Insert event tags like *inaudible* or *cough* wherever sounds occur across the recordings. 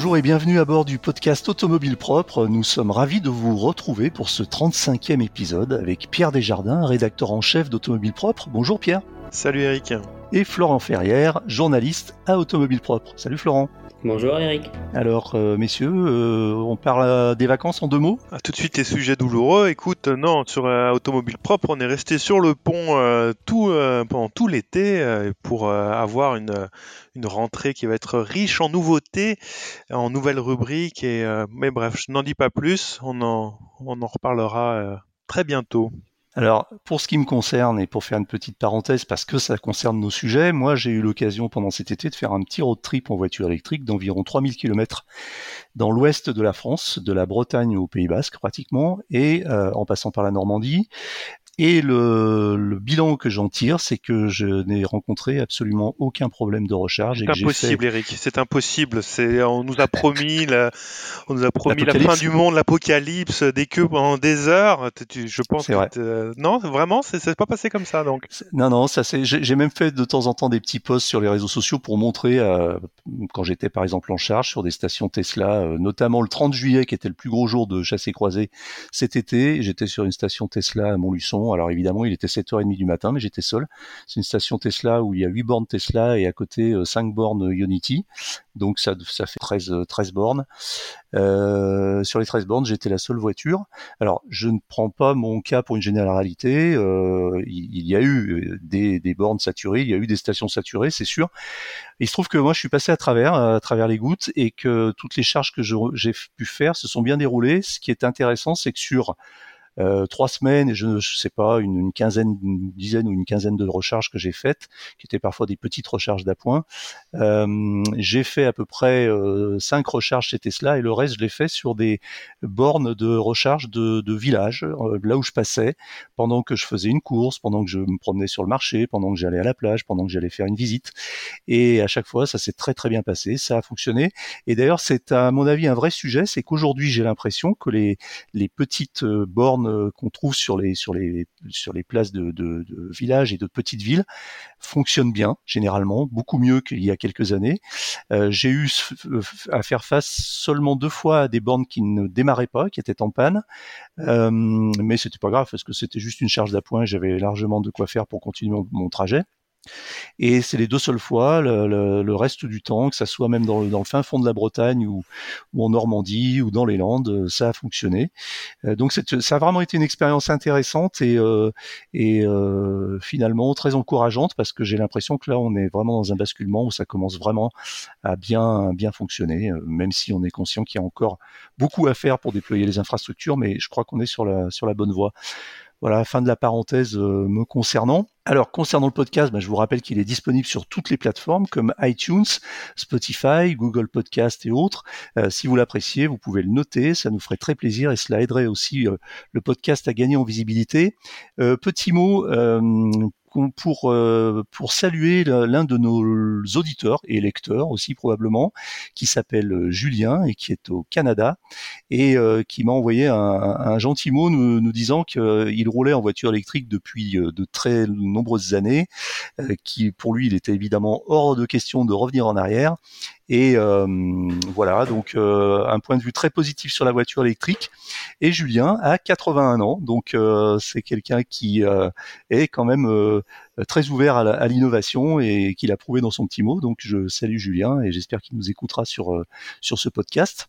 Bonjour et bienvenue à bord du podcast Automobile Propre. Nous sommes ravis de vous retrouver pour ce 35e épisode avec Pierre Desjardins, rédacteur en chef d'Automobile Propre. Bonjour Pierre. Salut Eric. Et Florent Ferrière, journaliste à Automobile Propre. Salut Florent. Bonjour Eric. Alors, euh, messieurs, euh, on parle des vacances en deux mots ah, Tout de suite, les sujets douloureux. Écoute, non, sur euh, Automobile Propre, on est resté sur le pont tout, pendant tout l'été pour avoir une, une rentrée qui va être riche en nouveautés, en nouvelles rubriques. Et, mais bref, je n'en dis pas plus. On en, on en reparlera très bientôt. Alors, pour ce qui me concerne, et pour faire une petite parenthèse, parce que ça concerne nos sujets, moi j'ai eu l'occasion pendant cet été de faire un petit road trip en voiture électrique d'environ 3000 km dans l'ouest de la France, de la Bretagne au Pays Basque pratiquement, et euh, en passant par la Normandie. Et le, bilan que j'en tire, c'est que je n'ai rencontré absolument aucun problème de recharge. C'est impossible, Eric. C'est impossible. C'est, on nous a promis, la, on nous a promis la fin du monde, l'apocalypse, des queues pendant des heures. Je pense. C'est vrai. non, vraiment, c'est pas passé comme ça, donc. Non, non, ça c'est. J'ai même fait de temps en temps des petits posts sur les réseaux sociaux pour montrer euh, quand j'étais par exemple en charge sur des stations Tesla, euh, notamment le 30 juillet qui était le plus gros jour de chassé croisé cet été. J'étais sur une station Tesla à Montluçon alors évidemment, il était 7h30 du matin, mais j'étais seul. C'est une station Tesla où il y a 8 bornes Tesla et à côté 5 euh, bornes Unity. Donc ça, fait 13, 13 euh, bornes. Euh, sur les 13 bornes, j'étais la seule voiture. Alors, je ne prends pas mon cas pour une généralité. Euh, il, y a eu des, des, bornes saturées, il y a eu des stations saturées, c'est sûr. Il se trouve que moi, je suis passé à travers, à travers les gouttes, et que toutes les charges que j'ai pu faire se sont bien déroulées. Ce qui est intéressant, c'est que sur euh, trois semaines je ne sais pas une, quinzaine, une dizaine ou une quinzaine de recharges que j'ai faites, qui étaient parfois des petites recharges d'appoint. Euh, j'ai fait à peu près euh, cinq recharges chez Tesla et le reste je l'ai fait sur des bornes de recharge de, de village, là où je passais, pendant que je faisais une course, pendant que je me promenais sur le marché, pendant que j'allais à la plage, pendant que j'allais faire une visite. Et à chaque fois, ça s'est très très bien passé, ça a fonctionné. Et d'ailleurs, c'est à mon avis un vrai sujet, c'est qu'aujourd'hui j'ai l'impression que les, les petites bornes euh, qu'on trouve sur les sur les sur les places de, de, de, villages et de petites villes fonctionnent bien généralement, beaucoup mieux qu'il y a quelques années. Euh, j'ai eu à faire face seulement deux fois à des bornes qui ne démarraient pas, qui étaient en panne, euh, mais c'était pas grave parce que c'était juste une charge d'appoint, j'avais largement de quoi faire pour continuer mon trajet. Et c'est les deux seules fois, le, reste du temps, que ça soit même dans, le fin fond de la Bretagne ou, en Normandie ou dans les Landes, ça a fonctionné. Euh, donc ça a vraiment été une expérience intéressante et, euh, et euh, finalement très encourageante parce que j'ai l'impression que là on est vraiment dans un basculement où ça commence vraiment à bien bien fonctionner, même si on est conscient qu'il y a encore beaucoup à faire pour déployer les infrastructures, mais je crois qu'on est sur la sur la bonne voie. Voilà, fin de la parenthèse euh, me concernant. Alors, concernant le podcast, bah, je vous rappelle qu'il est disponible sur toutes les plateformes comme iTunes, Spotify, Google Podcast et autres. Euh, si vous l'appréciez, vous pouvez le noter, ça nous ferait très plaisir et cela aiderait aussi euh, le podcast à gagner en visibilité. petit mot pour euh, pour saluer l'un de nos auditeurs et lecteurs aussi probablement qui s'appelle euh, Julien et qui est au Canada et euh, qui m'a envoyé un, gentil mot nous, nous disant qu'il roulait en voiture électrique depuis de très nombreuses années, qui pour lui il était évidemment hors de question de revenir en arrière et euh, voilà, donc euh, un point de vue très positif sur la voiture électrique. Et Julien a 81 ans, donc euh, c'est quelqu'un qui est quand même très ouvert à l'innovation et qui l'a prouvé dans son petit mot. Donc je salue Julien et j'espère qu'il nous écoutera sur sur ce podcast.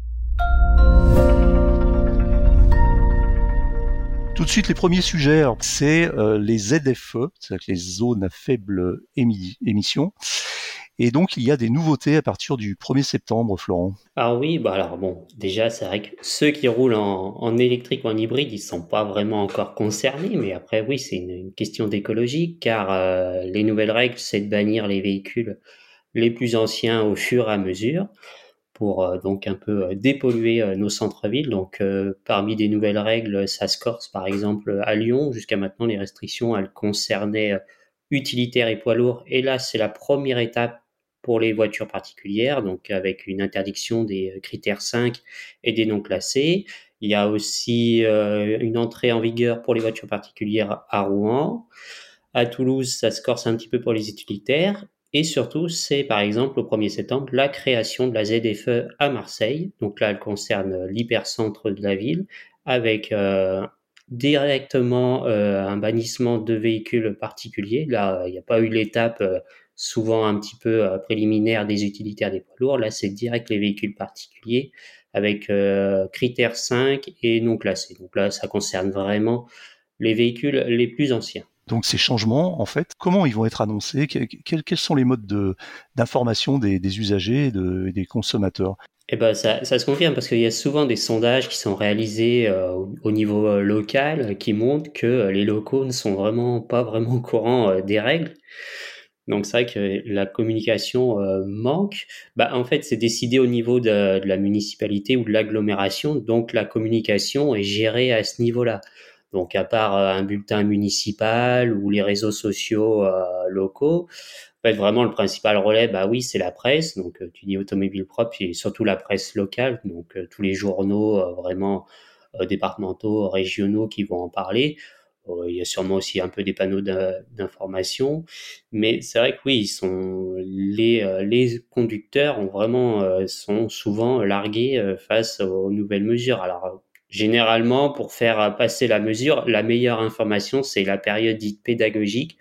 Tout de suite, les premiers sujets, c'est euh, les ZFE, c'est-à-dire les zones à faible émission. Et donc, il y a des nouveautés à partir du 1er septembre, Florent. Ah oui, bah alors bon, déjà, c'est vrai que ceux qui roulent en, électrique ou en hybride, ils sont pas vraiment encore concernés, mais après, oui, c'est une, question d'écologie, car euh, les nouvelles règles, c'est de bannir les véhicules les plus anciens au fur et à mesure pour donc un peu dépolluer nos centres-villes. Donc parmi des nouvelles règles, ça se corse par exemple à Lyon. Jusqu'à maintenant, les restrictions, elles concernaient utilitaires et poids lourds. Et là, c'est la première étape pour les voitures particulières, donc avec une interdiction des critères 5 et des non classés. Il y a aussi euh, une entrée en vigueur pour les voitures particulières à Rouen. À Toulouse, ça se corse un petit peu pour les utilitaires. Et surtout, c'est par exemple au 1er septembre la création de la ZFE à Marseille. Donc là, elle concerne l'hypercentre de la ville avec euh, directement euh, un bannissement de véhicules particuliers. Là, il n'y a pas eu l'étape souvent un petit peu préliminaire des utilitaires des poids lourds. Là, c'est direct les véhicules particuliers avec euh, critères 5 et non classés. Donc là, ça concerne vraiment les véhicules les plus anciens. Donc ces changements, en fait, comment ils vont être annoncés? Quels, sont les modes d'information des, usagers et, des consommateurs? Eh ben, ça, se confirme parce qu'il y a souvent des sondages qui sont réalisés euh, au, niveau euh, local qui montrent que les locaux ne sont vraiment *laughs* pas vraiment au courant des règles. Donc c'est vrai que la communication euh, manque. Bah, en fait, c'est décidé au niveau de, la municipalité ou de l'agglomération, donc la communication est gérée à ce niveau-là. Donc à part euh, un bulletin municipal ou les réseaux sociaux euh, locaux, en fait, vraiment le principal relais, bah oui, c'est la presse. Donc tu dis automobile propre et surtout la presse locale, donc tous les journaux vraiment départementaux, régionaux qui vont en parler. Euh, il y a sûrement aussi un peu des panneaux d'information, mais c'est vrai que oui, ils sont les, euh, les conducteurs ont vraiment euh, sont souvent largués face aux nouvelles mesures. Alors généralement, pour faire passer la mesure, la meilleure information, c'est la période dite pédagogique.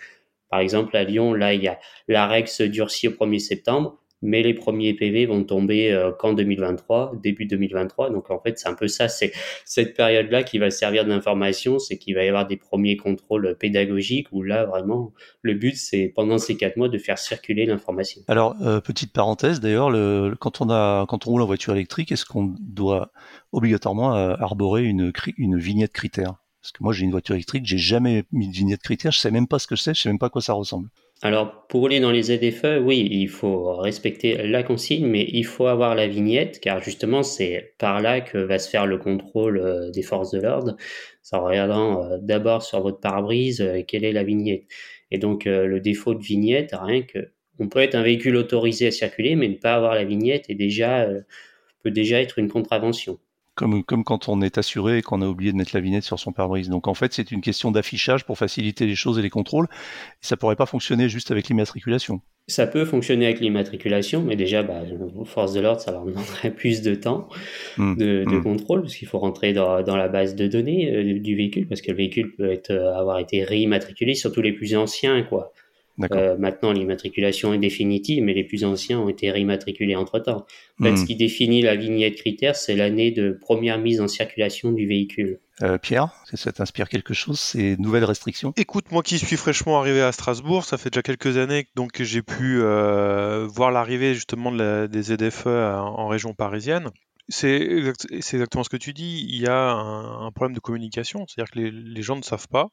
Par exemple, à Lyon, là, il y a la règle se durcit au 1er septembre mais les premiers PV vont tomber euh, qu'en 2023, début 2023. Donc en fait, c'est un peu ça, c'est cette période-là qui va servir d'information, c'est qu'il va y avoir des premiers contrôles pédagogiques où là vraiment le but c'est pendant ces quatre mois de faire circuler l'information. Alors euh, petite parenthèse d'ailleurs, quand on a quand on roule en voiture électrique, est-ce qu'on doit obligatoirement euh, arborer une, une vignette critère? Parce que moi j'ai une voiture électrique, j'ai jamais mis de vignette critère, je sais même pas ce que c'est, je sais même pas à quoi ça ressemble. Alors, pour rouler dans les ZFE, oui, il faut respecter la consigne, mais il faut avoir la vignette, car justement, c'est par là que va se faire le contrôle euh, des forces de l'ordre. En regardant euh, d'abord sur votre pare-brise euh, quelle est la vignette. Et donc, le défaut de vignette, rien que, on peut être un véhicule autorisé à circuler, mais ne pas avoir la vignette est déjà, peut déjà être une contravention comme, comme quand on est assuré et qu'on a oublié de mettre la vignette sur son pare-brise. Donc en fait, c'est une question d'affichage pour faciliter les choses et les contrôles. Et ça pourrait pas fonctionner juste avec l'immatriculation. Ça peut fonctionner avec l'immatriculation, mais déjà, bah, aux forces de l'ordre, ça leur demanderait *laughs* plus de temps mmh. de, de mmh. contrôle, parce qu'il faut rentrer dans, dans, la base de données euh, du véhicule, parce que le véhicule peut être, euh, avoir été réimmatriculé, surtout les plus anciens, quoi. Euh, maintenant, l'immatriculation est définitive, mais les plus anciens ont été réimmatriculés entre-temps. En fait, ce hmm. qui définit la vignette critère, c'est l'année de première mise en circulation du véhicule. Euh, Pierre, ça t'inspire quelque chose, ces nouvelles restrictions? Écoute, moi qui suis fraîchement arrivé à Strasbourg, ça fait déjà quelques années donc, que j'ai pu euh, voir l'arrivée justement des ZFE en région parisienne. C'est exactement ce que tu dis. Il y a un, problème de communication, c'est-à-dire que les, gens ne savent pas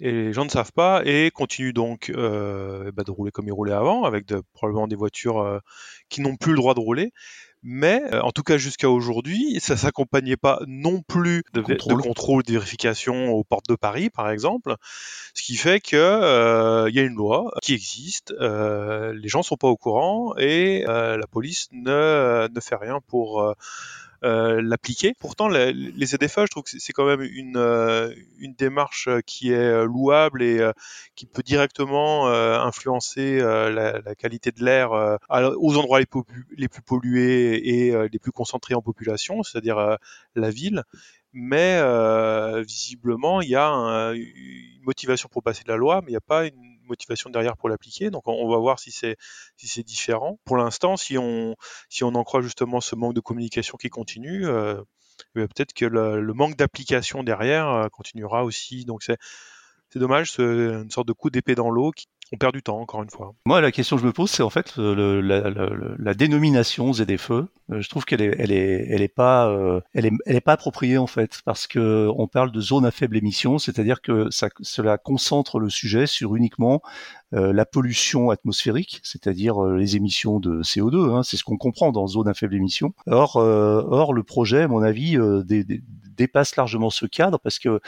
et les gens ne savent pas et continuent donc euh, bah, de rouler comme ils roulaient avant, avec de, probablement des voitures euh, qui n'ont plus le droit de rouler. Mais euh, en tout cas jusqu'à aujourd'hui, ça s'accompagnait pas non plus de, contrôle. de, vérification aux portes de Paris, par exemple, ce qui fait que euh, il y a une loi qui existe, euh, les gens sont pas au courant et la police ne, ne fait rien pour euh, l'appliquer. Pourtant, les ZFA, je trouve que c'est quand même une, euh, une démarche euh, qui est louable et qui peut directement influencer la, la, qualité de l'air aux endroits les, plus pollués et les plus concentrés en population, c'est-à-dire la ville mais visiblement il y a une motivation pour passer la loi, mais il n'y a pas une motivation derrière pour l'appliquer. Donc on, va voir si c'est si c'est différent. Pour l'instant, si on si on en croit justement ce manque de communication qui continue, euh, eh peut-être que le, manque d'application derrière euh, continuera aussi. Donc c'est c'est dommage, c'est une sorte de coup d'épée dans l'eau. On perd du temps encore une fois. Moi, la question que je me pose, c'est en fait la, la, la, dénomination ZFE. Je trouve qu'elle est, pas, appropriée en fait, parce que on parle de zone à faible émission, c'est-à-dire que cela concentre le sujet sur uniquement euh, la pollution atmosphérique, c'est-à-dire euh, les émissions de CO2. Hein, c'est ce qu'on comprend dans zone à faible émission. Or, euh, or le projet, à mon avis, dépasse largement ce cadre parce que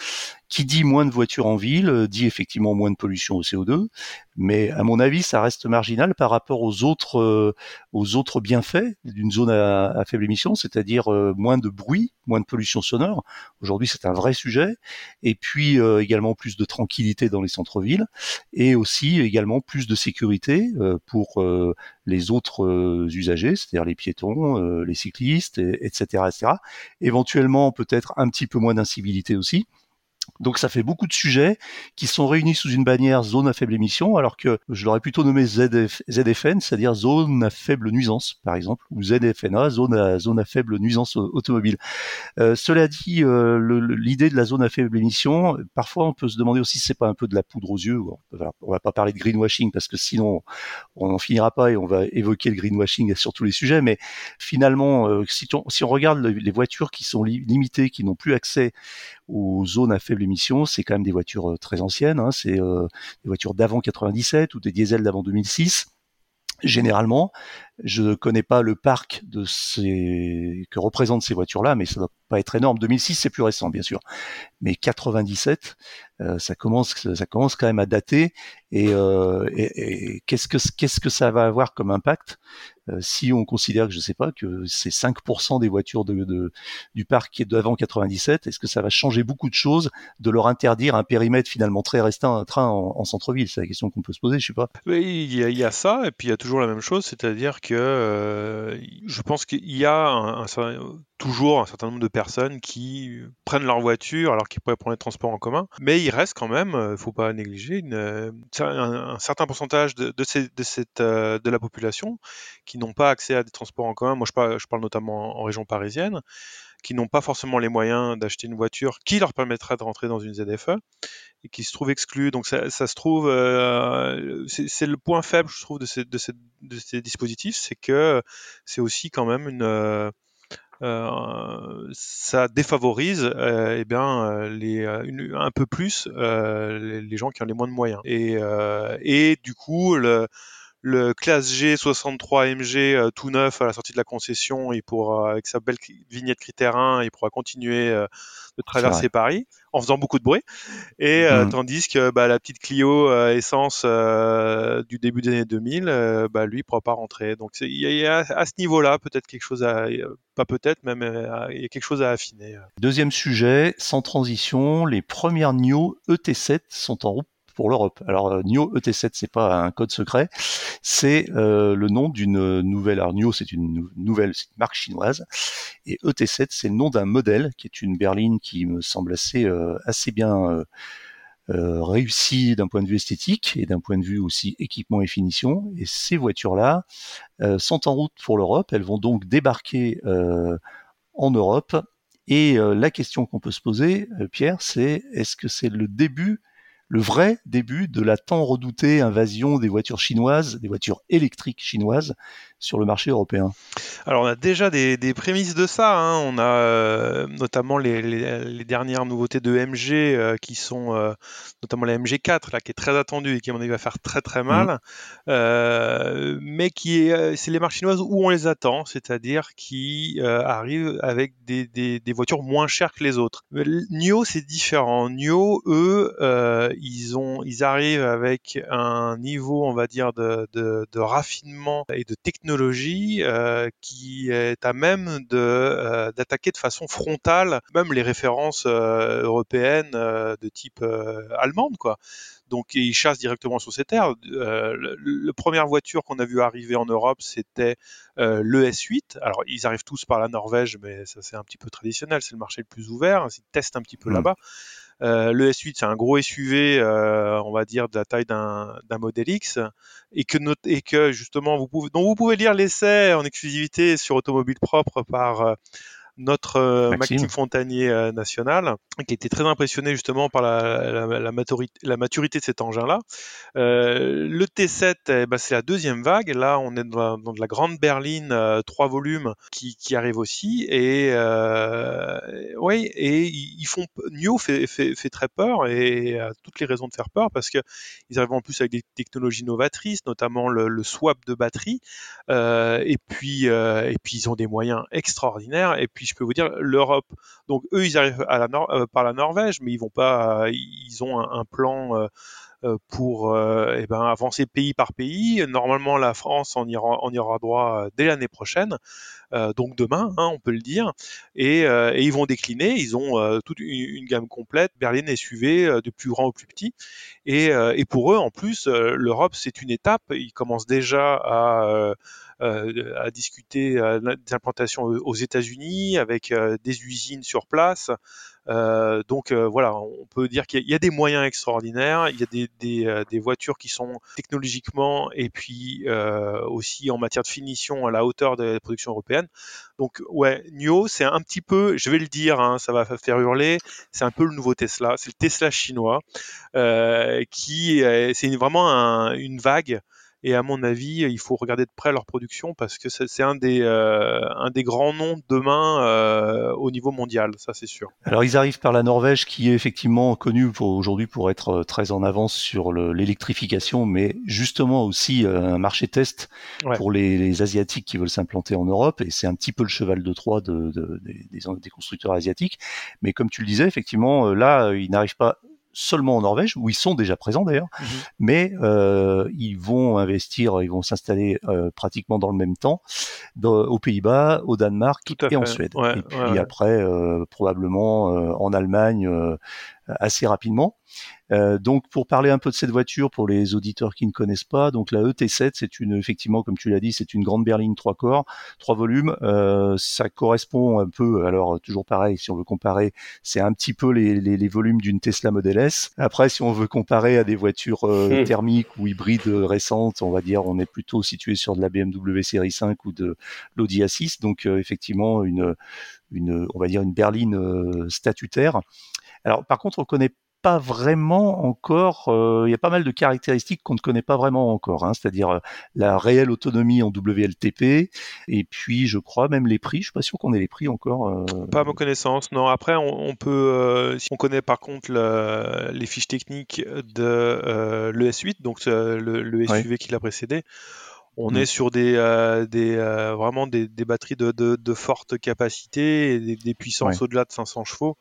qui dit moins de voitures en ville dit effectivement moins de pollution au CO2, mais à mon avis, ça reste marginal par rapport aux autres aux autres bienfaits d'une zone à, à, faible émission, c'est-à-dire moins de bruit, moins de pollution sonore. Aujourd'hui, c'est un vrai sujet, et puis également plus de tranquillité dans les centres-villes, et aussi également plus de sécurité euh, pour euh, les autres euh, usagers, c'est-à-dire les piétons, les cyclistes, etc., etc. Éventuellement, peut-être un petit peu moins d'incivilité aussi. Donc ça fait beaucoup de sujets qui sont réunis sous une bannière zone à faible émission, alors que je l'aurais plutôt nommé ZF, ZFN, c'est-à-dire zone à faible nuisance, par exemple, ou ZFNA, zone à, zone à faible nuisance automobile. Euh, cela dit, euh, l'idée de la zone à faible émission, parfois on peut se demander aussi si c'est pas un peu de la poudre aux yeux. On va pas parler de greenwashing parce que sinon on n'en finira pas et on va évoquer le greenwashing sur tous les sujets. Mais finalement, euh, si, on, si on regarde les voitures qui sont limitées, qui n'ont plus accès aux zones à faible émission, c'est quand même des voitures euh, très anciennes, hein, c'est euh, des voitures d'avant 97 ou des diesels d'avant 2006. Généralement, je ne connais pas le parc de ces que représentent ces voitures-là, mais ça doit pas être énorme. 2006, c'est plus récent, bien sûr, mais 97, euh, ça commence, ça commence quand même à dater. Et, euh, et, et qu'est-ce que qu'est-ce que ça va avoir comme impact euh, si on considère que je sais pas que c'est 5% des voitures de, de, du parc qui est d'avant 97, est-ce que ça va changer beaucoup de choses de leur interdire un périmètre finalement très restreint un train en, en centre-ville? C'est la question qu'on peut se poser, je sais pas. Oui, il y, il y, a, ça, et puis il y a toujours la même chose, c'est-à-dire que euh, je pense qu'il y a toujours un certain nombre de personnes qui prennent leur voiture alors qu'ils pourraient prendre les transports en commun, mais il reste quand même, il euh, faut pas négliger, une, un, certain pourcentage de, euh, la population qui n'ont pas accès à des transports en commun. Moi, je parle, notamment en, en région parisienne qui n'ont pas forcément les moyens d'acheter une voiture qui leur permettra de rentrer dans une ZFE et qui se trouvent exclus. Donc ça, se trouve, euh, c'est le point faible, je trouve, de ces, dispositifs, c'est que c'est aussi quand même une... Euh, euh, ça défavorise euh, eh bien les un peu plus les, les, gens qui ont les moins de moyens et, et du coup le, le classe G 63 MG euh, tout neuf à la sortie de la concession, il pourra, avec sa belle vignette critère 1, il pourra continuer euh, de traverser Paris en faisant beaucoup de bruit. Et euh, mmh. tandis que bah, la petite Clio essence du début des années 2000, bah, lui, il pourra pas rentrer. Donc il y, y, a à ce niveau-là peut-être quelque chose à, pas peut-être, même il y a quelque chose à affiner. Deuxième sujet, sans transition, les premières NIO ET7 sont en route pour l'Europe. Alors euh, NIO ET7, c'est pas un code secret, c'est euh, le nom d'une nouvelle. Alors NIO, c'est une nouvelle une marque chinoise, et ET7, c'est le nom d'un modèle qui est une berline qui me semble assez euh, assez bien euh, euh, réussi d'un point de vue esthétique et d'un point de vue aussi équipement et finition. Et ces voitures-là sont en route pour l'Europe. Elles vont donc débarquer en Europe. Et la question qu'on peut se poser, Pierre, c'est est-ce que c'est le début le vrai début de la tant redoutée invasion des voitures chinoises, des voitures électriques chinoises sur le marché européen Alors on a déjà des, des prémices de ça. Hein. On a euh, notamment les, les, les, dernières nouveautés de MG euh, qui sont euh, notamment la MG4 là qui est très attendue et qui à mon avis va faire très très mal, mmh. mais qui est c'est les marques chinoises où on les attend, c'est-à-dire qui arrivent avec des, des, des, voitures moins chères que les autres. NIO c'est différent. NIO eux ils ont ils arrivent avec un niveau on va dire de, de, de raffinement et de technologie euh, qui est à même de euh, d'attaquer de façon frontale même les références euh, européennes euh, de type euh, allemande quoi. Donc ils chassent directement sur ces terres. Euh, la première voiture qu'on a vu arriver en Europe, c'était le S8. Alors ils arrivent tous par la Norvège, mais ça c'est un petit peu traditionnel, c'est le marché le plus ouvert. Ils testent un petit peu mmh. là-bas. Euh, le S8, c'est un gros SUV, euh, on va dire, de la taille d'un modèle X, et que, et que justement, vous pouvez, dont vous pouvez lire l'essai en exclusivité sur Automobile Propre par euh, notre Maxime. Fontanier national, qui était très impressionné justement par la, la, maturité, la maturité, de cet engin-là. le T7, eh ben, c'est la deuxième vague. Là, on est dans la, grande berline, trois volumes, qui, qui arrive aussi. Et oui, et ils font Nio fait, fait, fait, très peur et a toutes les raisons de faire peur parce que ils arrivent en plus avec des technologies novatrices, notamment le, le swap de batterie. Euh, et puis euh, et puis ils ont des moyens extraordinaires. Et puis je peux vous dire l'Europe. Donc eux ils arrivent euh, par la Norvège, mais ils vont pas. ils ont un, un plan euh, pour euh, eh ben, avancer pays par pays. Normalement, la France en ira, y aura droit euh, dès l'année prochaine, donc demain, hein, on peut le dire. Et, et, ils vont décliner. Ils ont toute une, gamme complète, berline SUV, de plus grand au plus petit. Et, et pour eux, en plus, l'Europe, c'est une étape. Ils commencent déjà à à discuter des implantations aux États-Unis avec des usines sur place. Euh, donc euh, voilà, on peut dire qu'il y, a des moyens extraordinaires, il y a des, euh, voitures qui sont technologiquement et puis aussi en matière de finition à la hauteur de la production européenne. Donc ouais, NIO, c'est un petit peu, je vais le dire, hein, ça va faire hurler, c'est un peu le nouveau Tesla, c'est le Tesla chinois, qui c'est vraiment une vague et à mon avis, il faut regarder de près leur production parce que c'est un des euh, un des grands noms demain euh, au niveau mondial, ça c'est sûr. Alors ils arrivent par la Norvège, qui est effectivement connue aujourd'hui pour être euh, très en avance sur l'électrification, mais justement aussi un marché test pour les, les, asiatiques qui veulent s'implanter en Europe. Et c'est un petit peu le cheval de Troie de, de, des, des constructeurs asiatiques. Mais comme tu le disais, effectivement, là, ils n'arrivent pas seulement en Norvège, où ils sont déjà présents d'ailleurs, mhm. mais euh, ils vont investir, ils vont s'installer euh, pratiquement dans le même temps aux Pays-Bas, au Danemark et en Suède. et puis après, euh, probablement en Allemagne assez rapidement. Euh, donc pour parler un peu de cette voiture pour les auditeurs qui ne connaissent pas, donc la ET7 c'est une effectivement comme tu l'as dit c'est une grande berline trois corps, trois volumes. Euh, ça correspond un peu alors toujours pareil si on veut comparer c'est un petit peu les, les, les volumes d'une Tesla Model S. Après si on veut comparer à des voitures euh, hmm. thermiques ou hybrides récentes, on va dire on est plutôt situé sur de la BMW série 5 ou de l'Audi A6 donc euh, effectivement une une on va dire une berline euh, statutaire. Alors par contre on connaît pas vraiment encore. Euh, il y a pas mal de caractéristiques qu'on ne connaît pas vraiment encore, hein, c'est-à-dire euh, la réelle autonomie en WLTP, et puis je crois même les prix. Je suis pas sûr qu'on ait les prix encore. Euh... Pas à ma connaissance. Non. Après, on, peut, euh, si on connaît par contre les fiches techniques de l'ES8, donc le, SUV qui l'a précédé. On mm. est sur des, des vraiment des, batteries de, de, forte capacité et des, puissances au-delà de 500 chevaux.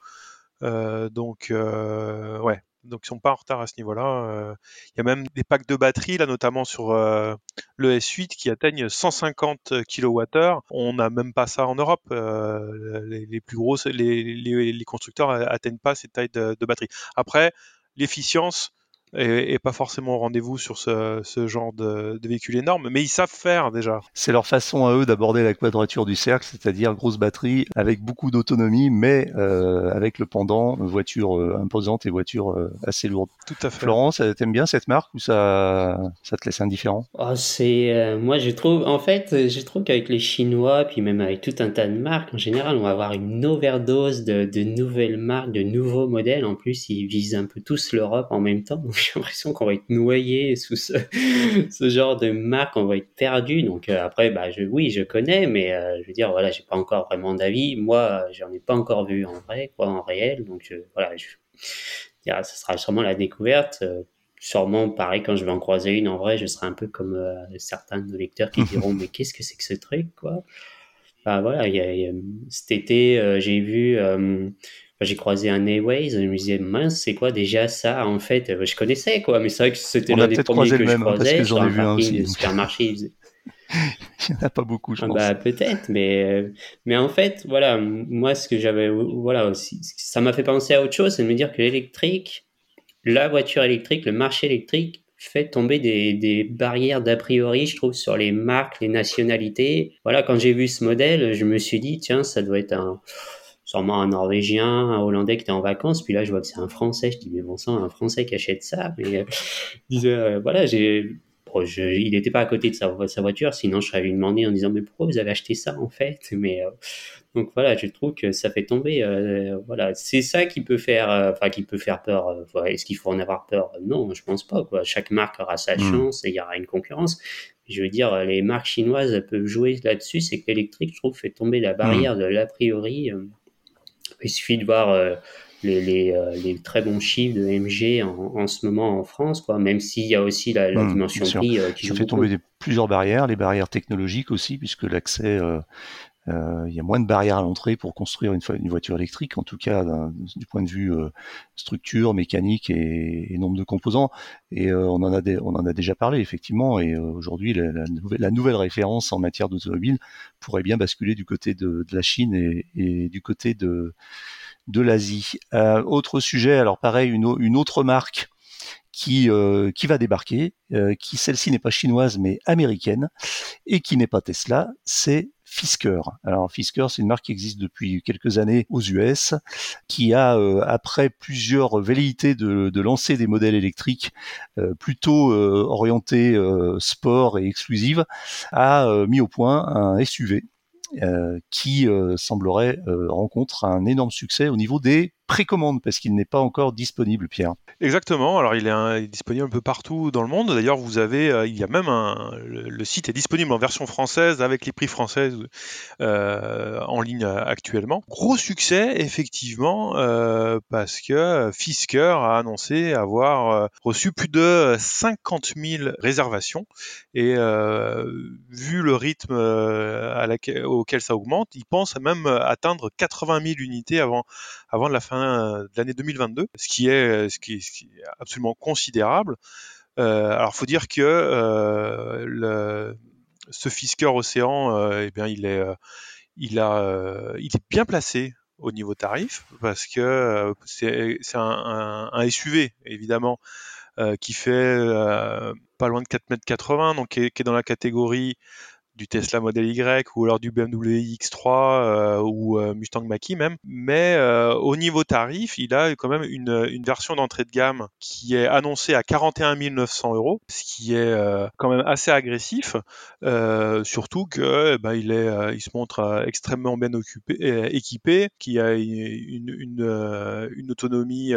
Euh, donc, euh, ouais, donc ils sont pas en retard à ce niveau-là. Euh, il y a même des packs de batterie, là notamment sur le S8, qui atteignent 150 kWh. On n'a même pas ça en Europe. les, plus grosses, les, les, constructeurs atteignent pas cette taille de, de batterie. Après, l'efficience, et, pas forcément au rendez-vous sur ce, ce genre de, de, véhicule énorme, mais ils savent faire déjà. C'est leur façon à eux d'aborder la quadrature du cercle, c'est-à-dire grosse batterie avec beaucoup d'autonomie, mais euh, avec le pendant voiture euh, imposante et voiture euh, assez lourde. Tout à fait. Florence, t'aimes bien cette marque ou ça, ça te laisse indifférent? Oh, C'est, euh, moi je trouve, en fait, je trouve qu'avec les Chinois, puis même avec tout un tas de marques, en général, on va avoir une overdose de, de nouvelles marques, de nouveaux modèles. En plus, ils visent un peu tous l'Europe en même temps *laughs* j'ai l'impression qu'on va être noyé sous ce, *laughs* ce, genre de marque, on va être perdu. Donc euh, après, bah, je, oui, je connais, mais euh, je veux dire, voilà, j'ai pas encore vraiment d'avis. Moi, j'en ai pas encore vu en vrai, quoi, en réel. Donc voilà, je, ce sera sûrement la découverte. Euh, sûrement, pareil, quand je vais en croiser une, en vrai, je serai un peu comme certains de lecteurs qui *laughs* diront, mais qu'est-ce que c'est que ce truc, quoi? Bah, voilà, y a, y a, cet été, j'ai vu j'ai croisé un Airways, je me disais, mince, c'est quoi déjà ça En fait, je connaissais, quoi, mais c'est vrai que c'était l'un des premiers que je hein, croisais sur un parking de supermarché. Il n'y *laughs* en a pas beaucoup, je ah pense. Bah, peut-être, mais, euh, mais en fait, voilà, moi, ce que j'avais, voilà, ça m'a fait penser à autre chose, c'est de me dire que l'électrique, la voiture électrique, le marché électrique fait tomber des, des barrières d'a priori, je trouve, sur les marques, les nationalités. Voilà, quand j'ai vu ce modèle, je me suis dit, tiens, ça doit être un, sûrement un Norvégien, un Hollandais qui était en vacances, puis là je vois que c'est un Français, je dis mais bon sang, un Français qui achète ça, mais euh, euh, voilà, j'ai il n'était pas à côté de sa, voiture, sinon je serais lui demander en disant mais pourquoi vous avez acheté ça en fait? Mais euh, donc voilà, je trouve que ça fait tomber. Euh, voilà, c'est ça qui peut faire, euh, enfin qui peut faire peur. Est-ce qu'il faut en avoir peur? Non, je pense pas. Quoi. Chaque marque aura sa hmm. chance et il y aura une concurrence. Je veux dire, les marques chinoises peuvent jouer là-dessus. C'est que l'électrique, je trouve, fait tomber la barrière hmm. de l'a priori. Il suffit de voir les, euh, les, très bons chiffres de MG en, en, ce moment en France, quoi, même s'il y a aussi la, la mmh, dimension prix euh, qui Ça fait tomber plusieurs barrières, les barrières technologiques aussi, puisque l'accès, euh, euh, il y a moins de barrières à l'entrée pour construire une, voiture électrique, en tout cas du point de vue structure, mécanique et, nombre de composants. Et on, en a on en a déjà parlé, effectivement, et aujourd'hui, la, nouvelle, référence en matière d'automobile pourrait bien basculer du côté de, la Chine et, du côté de l'Asie. Euh, autre sujet, alors pareil, une, autre marque qui, euh, va débarquer, euh, qui celle-ci n'est pas chinoise mais américaine et qui n'est pas Tesla, c'est Fisker. Alors Fisker, c'est une marque qui existe depuis quelques années aux US, qui a, après plusieurs velléités de, lancer des modèles électriques plutôt orientés sport et exclusives, a mis au point un SUV qui semblerait rencontre un énorme succès au niveau des précommande parce qu'il n'est pas encore disponible, Pierre. Exactement. Alors il est, disponible un peu partout dans le monde. D'ailleurs, vous avez, euh, il y a même un, le, site est disponible en version française avec les prix français euh, en ligne actuellement. Gros succès effectivement euh, parce que Fisker a annoncé avoir reçu plus de 50 000 réservations et vu le rythme auquel ça augmente, il pense même atteindre 80 000 unités avant avant la fin euh, de l'année 2022, ce qui est, absolument considérable. Euh, alors, faut dire que euh, ce Fisker Océan, euh, eh bien, il est, euh, il a, il est bien placé au niveau tarif parce que c'est un, SUV évidemment qui fait pas loin de 4,80 m, donc qui est, dans la catégorie du Tesla Model Y ou alors du BMW X3 euh, ou euh, Mustang Mach-E même. Mais euh, au niveau tarif, il a quand même une, une version d'entrée de gamme qui est annoncée à 41 900 euros, ce qui est quand même assez agressif. surtout que bah, il est, il se montre extrêmement bien occupé, équipé, qui a une, une, autonomie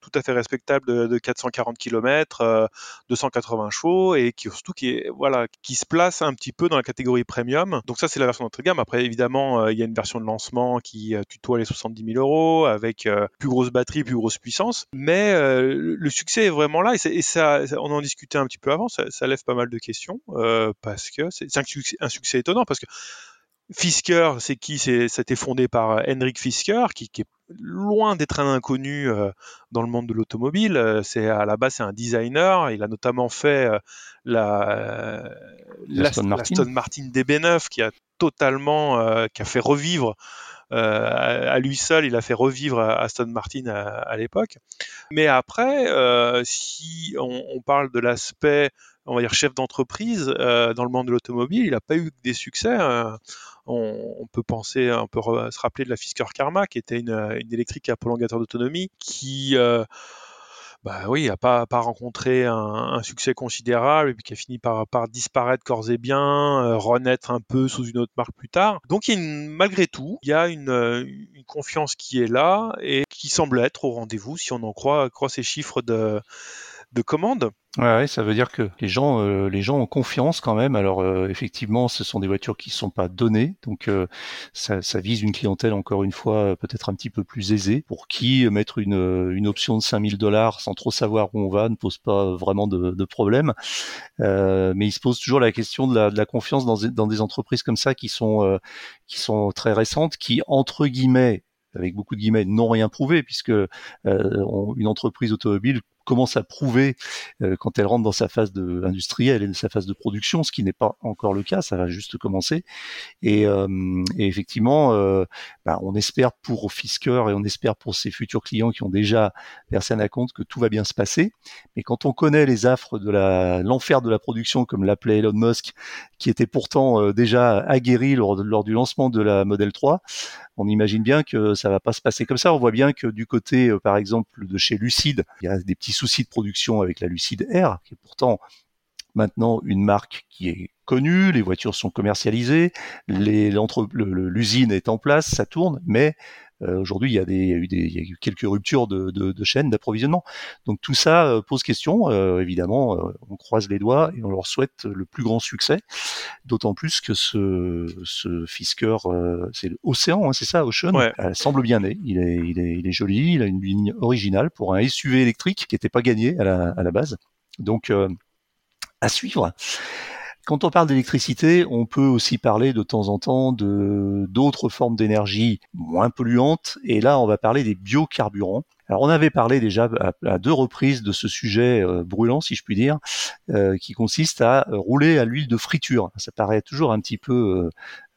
tout à fait respectable de, de 440 km, 280 chevaux et qui surtout qui est voilà qui se place un petit peu dans la catégorie premium. Donc ça, c'est la version d'entrée de gamme. Après, évidemment, euh, il y a une version de lancement qui euh, tutoie les 70 000 euros avec euh, plus grosse batterie, plus grosse puissance. Mais le succès est vraiment là et, ça, on en discutait un petit peu avant. Ça, lève pas mal de questions parce que c'est un, succès étonnant parce que Fisker, c'est qui? C'était fondé par Henrik Fisker, qui, qui est loin d'être un inconnu euh, dans le monde de l'automobile. Euh, c'est à la base c'est un designer. Il a notamment fait euh, la, la, Aston Martin. DB9 qui a totalement qui a fait revivre à, lui seul, il a fait revivre Aston Martin à, l'époque. Mais après, si on, on, parle de l'aspect, on va dire chef d'entreprise dans le monde de l'automobile, il n'a pas eu des succès on, peut penser, on peut se rappeler de la Fisker Karma, qui était une, une électrique à prolongateur d'autonomie, qui euh, bah oui, n'a pas, rencontré un, succès considérable et puis qui a fini par, par disparaître corps et bien, euh, renaître un peu sous une autre marque plus tard. Donc a malgré tout, il y a une, une, confiance qui est là et qui semble être au rendez-vous si on en croit, croit ces chiffres de, de commandes. Ouais, ça veut dire que les gens, euh, les gens ont confiance quand même. Alors euh, effectivement, ce sont des voitures qui ne sont pas données, donc euh, ça, ça, vise une clientèle encore une fois peut-être un petit peu plus aisée, pour qui mettre une, une option de 5000 dollars sans trop savoir où on va ne pose pas vraiment de, de problème. mais il se pose toujours la question de la, de la confiance dans, dans, des entreprises comme ça qui sont qui sont très récentes, qui entre guillemets avec beaucoup de guillemets, n'ont rien prouvé, puisque euh, une entreprise automobile commence à prouver euh, quand elle rentre dans sa phase de industrielle et de sa phase de production, ce qui n'est pas encore le cas, ça va juste commencer. Et, euh, effectivement, euh, bah, on espère pour Fisker et on espère pour ses futurs clients qui ont déjà versé un compte que tout va bien se passer. Mais quand on connaît les affres de l'enfer de la production, comme l'appelait Elon Musk, qui était pourtant déjà aguerri lors, lors du lancement de la Model 3, on imagine bien que ça va pas se passer comme ça. On voit bien que du côté, par exemple, de chez Lucide, il y a des petits soucis de production avec la Lucide R, qui est pourtant maintenant une marque qui est connue, les voitures sont commercialisées, l'usine est en place, ça tourne, mais euh, aujourd'hui, il y, a il, eu des, il y a eu quelques ruptures de, de, de chaînes d'approvisionnement. Donc tout ça euh, pose question. Euh, évidemment, on croise les doigts et on leur souhaite le plus grand succès. D'autant plus que ce, ce Fisker, c'est l'Océan, hein, c'est ça, Ocean, ouais. semble bien né. Il est, il, est, il est joli, il a une ligne originale pour un SUV électrique qui n'était pas gagné à la, à la base. Donc à suivre. Quand on parle d'électricité, on peut aussi parler de temps en temps d'autres formes d'énergie moins polluantes. Et là, on va parler des biocarburants. Alors, on avait parlé déjà à, deux reprises de ce sujet euh, brûlant, si je puis dire, euh, qui consiste à rouler à l'huile de friture. Ça paraît toujours un petit peu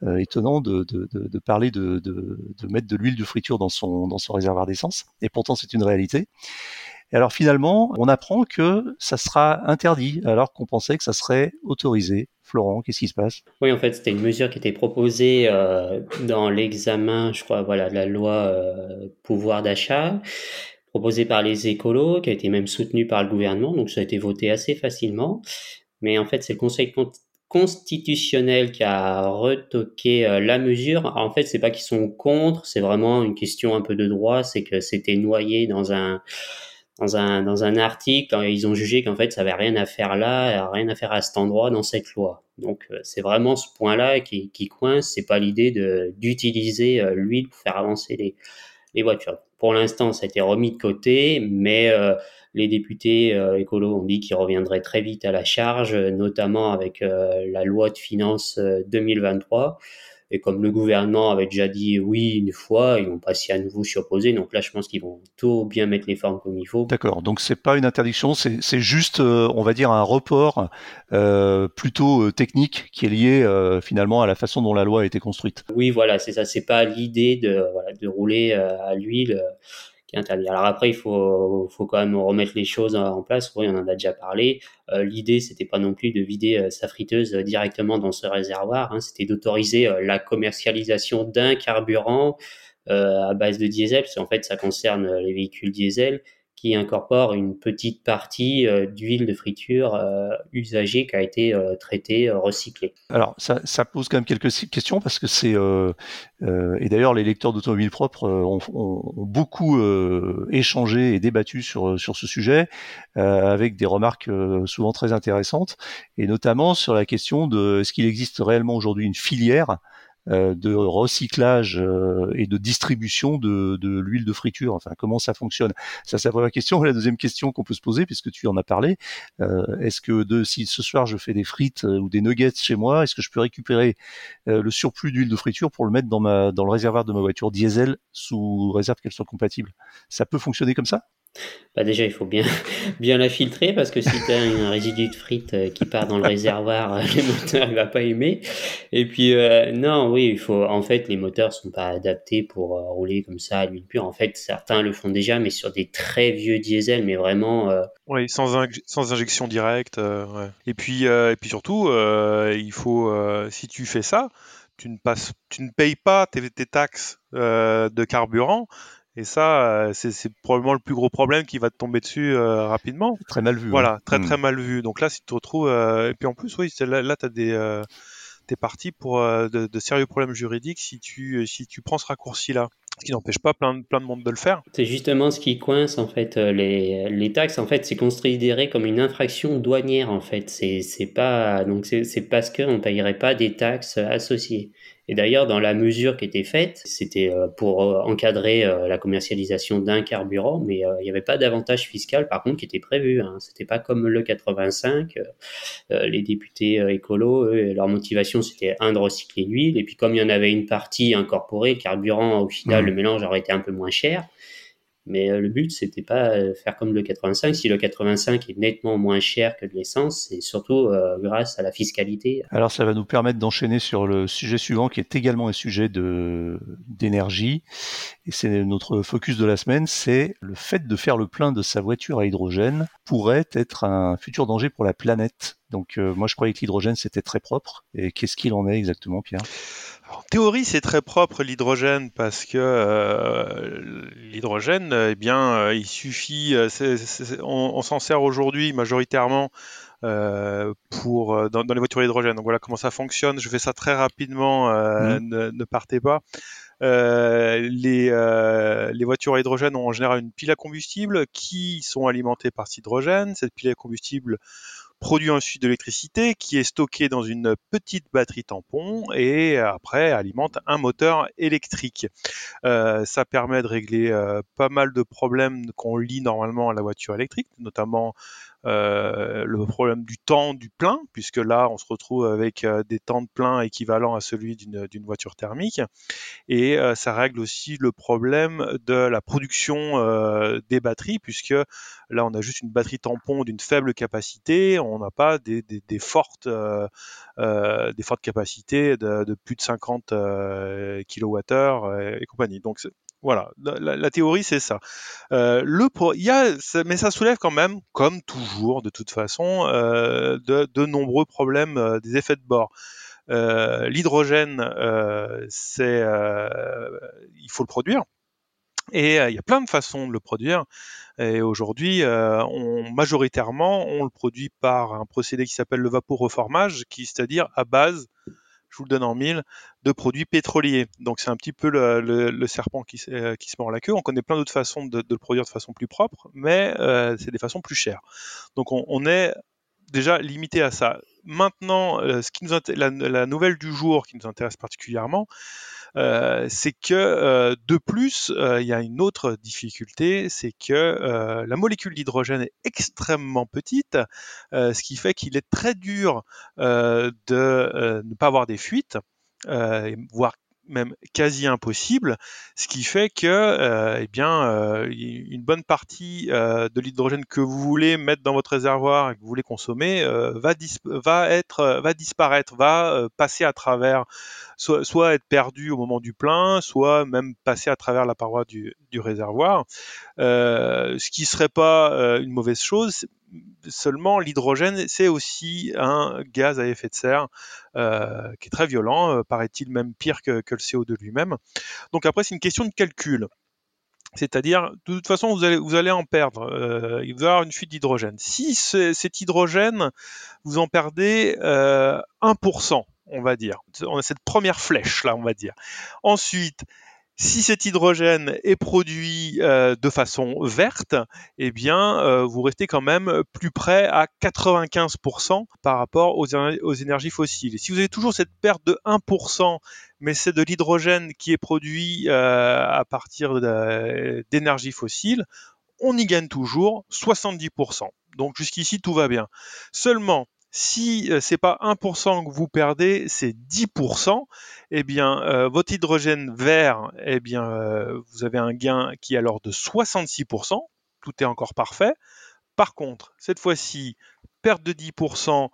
euh, étonnant de, parler de, mettre de l'huile de friture dans son réservoir d'essence. Et pourtant, c'est une réalité. Et alors finalement, on apprend que ça sera interdit alors qu'on pensait que ça serait autorisé. Florent, qu'est-ce qui se passe? Oui, en fait, c'était une mesure qui était proposée euh, dans l'examen, je crois, voilà, de la loi euh, pouvoir d'achat, proposée par les écolos, qui a été même soutenue par le gouvernement, donc ça a été voté assez facilement. Mais en fait, c'est le Conseil constitutionnel qui a retoqué euh, la mesure. En fait, c'est pas qu'ils sont contre, c'est vraiment une question un peu de droit, c'est que c'était noyé dans un dans un, dans un article, ils ont jugé qu'en fait, ça avait rien à faire là, rien à faire à cet endroit dans cette loi. Donc, euh, c'est vraiment ce point-là qui, qui coince. C'est pas l'idée de d'utiliser euh, l'huile pour faire avancer les, les voitures. Pour l'instant, ça a été remis de côté, mais euh, les députés euh, écolos ont dit qu'ils reviendraient très vite à la charge, notamment avec la loi de finances 2023. Et comme le gouvernement avait déjà dit oui une fois, ils vont pas s'y à nouveau s'y opposer. Donc là, je pense qu'ils vont tout bien mettre les formes comme il faut. D'accord. Donc c'est pas une interdiction, c'est juste, euh, on va dire, un report euh, plutôt euh, technique qui est lié euh, finalement à la façon dont la loi a été construite. Oui, voilà, c'est ça. C'est pas l'idée de, voilà, de rouler à l'huile Alors après, il faut, faut quand même remettre les choses en place. Oui, on en a déjà parlé. Euh, L'idée, c'était pas non plus de vider euh, sa friteuse euh, directement dans ce réservoir. Hein. C'était d'autoriser la commercialisation d'un carburant à base de diesel, parce qu'en fait, ça concerne les véhicules diesel qui incorpore une petite partie euh, d'huile de friture euh, usagée qui a été euh, traitée, recyclée. Alors ça, ça, pose quand même quelques questions parce que c'est et d'ailleurs les lecteurs d'automobiles propres ont, ont, beaucoup échangé et débattu sur sur ce sujet avec des remarques souvent très intéressantes et notamment sur la question de est-ce qu'il existe réellement aujourd'hui une filière de recyclage euh, et de distribution de, de l'huile de friture. Enfin, comment ça fonctionne? Ça, c'est la première question. *laughs* La deuxième question qu'on peut se poser, puisque tu en as parlé, euh, est-ce que de, si ce soir je fais des frites ou des nuggets chez moi, est-ce que je peux récupérer le surplus d'huile de friture pour le mettre dans ma dans le réservoir de ma voiture diesel sous réserve qu'elle soit compatible? Ça peut fonctionner comme ça? Bah déjà, il faut bien, *laughs* bien la filtrer parce que si tu as un résidu de frites euh, qui part dans le réservoir, euh, *laughs* le moteur il va pas aimer. Et puis euh, non, oui, il faut. En fait, les moteurs sont pas adaptés pour rouler comme ça à l'huile pure. En fait, certains le font déjà, mais sur des très vieux diesel, mais vraiment. Oui, sans, injection directe. Et puis et puis surtout, il faut si tu fais ça, tu ne passes, tu ne payes pas tes taxes de carburant et ça, euh, c'est probablement le plus gros problème qui va te tomber dessus euh, rapidement. Très mal vu. Voilà, très très hmm. mal vu. Donc là, si tu te retrouves, euh, et puis en plus, oui, là, là tu as des, t'es parti pour de, de, sérieux problèmes juridiques si tu si tu prends ce raccourci là ce qui n'empêche pas plein de, plein de monde de le faire. C'est justement ce qui coince en fait les, les taxes en fait c'est considéré comme une infraction douanière en fait c'est c'est pas donc c'est parce qu'on ne payerait pas des taxes associées et d'ailleurs, dans la mesure qui était faite, c'était euh, pour euh, encadrer euh, la commercialisation d'un carburant, mais il n'y avait pas d'avantage fiscal, par contre, qui était prévu. Hein. C'était pas comme le 85. les députés écolos, eux, leur motivation, c'était un de recycler l'huile, et puis comme il y en avait une partie incorporée, le carburant, au final, mmh. le mélange aurait été un peu moins cher. Mais euh, le but, c'était pas euh, faire comme le 85. Si le 85 est nettement moins cher que l'essence, c'est surtout euh, grâce à la fiscalité. Alors, ça va nous permettre d'enchaîner sur le sujet suivant, qui est également un sujet de d'énergie. Et c'est notre focus de la semaine, c'est le fait de faire le plein de sa voiture à hydrogène pourrait être un futur danger pour la planète. Donc, moi, je croyais que l'hydrogène c'était très propre. Et qu'est-ce qu'il en est exactement, Pierre? En théorie, c'est très propre l'hydrogène parce que euh, l'hydrogène, eh bien, euh, il suffit, euh, on, s'en sert aujourd'hui majoritairement pour dans, les voitures hydrogène. Donc voilà comment ça fonctionne. Je fais ça très rapidement. Mmh. Ne, ne, partez pas. les, les voitures à hydrogène ont en général une pile à combustible qui sont alimentées par cet hydrogène. Cette pile à combustible produit ensuite de l'électricité qui est stockée dans une petite batterie tampon et après alimente un moteur électrique. Euh, ça permet de régler euh, pas mal de problèmes qu'on lit normalement à la voiture électrique, notamment le problème du temps du plein, puisque là, on se retrouve avec euh, des temps de plein équivalents à celui d'une voiture thermique. Et euh, ça règle aussi le problème de la production des batteries, puisque là, on a juste une batterie tampon d'une faible capacité, on n'a pas des, des, fortes, des fortes capacités de, de, plus de 50 kWh et compagnie. Donc, voilà, la, théorie c'est ça. Euh, le a, mais ça soulève quand même, comme toujours de toute façon, euh, de, nombreux problèmes, euh, des effets de bord. L'hydrogène, c'est, il faut le produire. Et il y a plein de façons de le produire. Et aujourd'hui, majoritairement, on le produit par un procédé qui s'appelle le vaporoformage, qui c'est-à-dire à base je vous le donne en mille, de produits pétroliers. Donc c'est un petit peu le, serpent qui, euh, qui, se mord la queue. On connaît plein d'autres façons de, le produire de façon plus propre, mais euh, c'est des façons plus chères. Donc on, est déjà limité à ça. Maintenant, euh, ce qui nous la, nouvelle du jour qui nous intéresse particulièrement, c'est que euh, de plus, euh, il y a une autre difficulté, c'est que la molécule d'hydrogène est extrêmement petite, ce qui fait qu'il est très dur de ne pas avoir des fuites, voire même quasi impossible, ce qui fait que euh, eh bien, euh, une bonne partie euh, de l'hydrogène que vous voulez mettre dans votre réservoir et que vous voulez consommer va, va, être, va disparaître, va passer à travers, soit, soit, être perdu au moment du plein, soit même passer à travers la paroi du, du réservoir, ce qui serait pas une mauvaise chose, seulement l'hydrogène, c'est aussi un gaz à effet de serre euh, qui est très violent, euh, paraît-il même pire que, le CO2 lui-même. Donc après, c'est une question de calcul. C'est-à-dire, de toute façon, vous allez, en perdre. Euh, il va y avoir une fuite d'hydrogène. Si cet hydrogène, vous en perdez 1%, on va dire. On a cette première flèche là, on va dire. Ensuite, si cet hydrogène est produit euh, de façon verte, eh bien, euh, vous restez quand même plus près à 95% par rapport aux, énergies fossiles. Si vous avez toujours cette perte de 1%, mais c'est de l'hydrogène qui est produit euh, à partir d'énergie fossile, on y gagne toujours 70%. Donc jusqu'ici, tout va bien. Seulement, si euh, c'est pas 1% que vous perdez, c'est 10%, eh bien euh, votre hydrogène vert, eh bien euh, vous avez un gain qui est alors de 66%, tout est encore parfait. Par contre, cette fois-ci, perte de 10%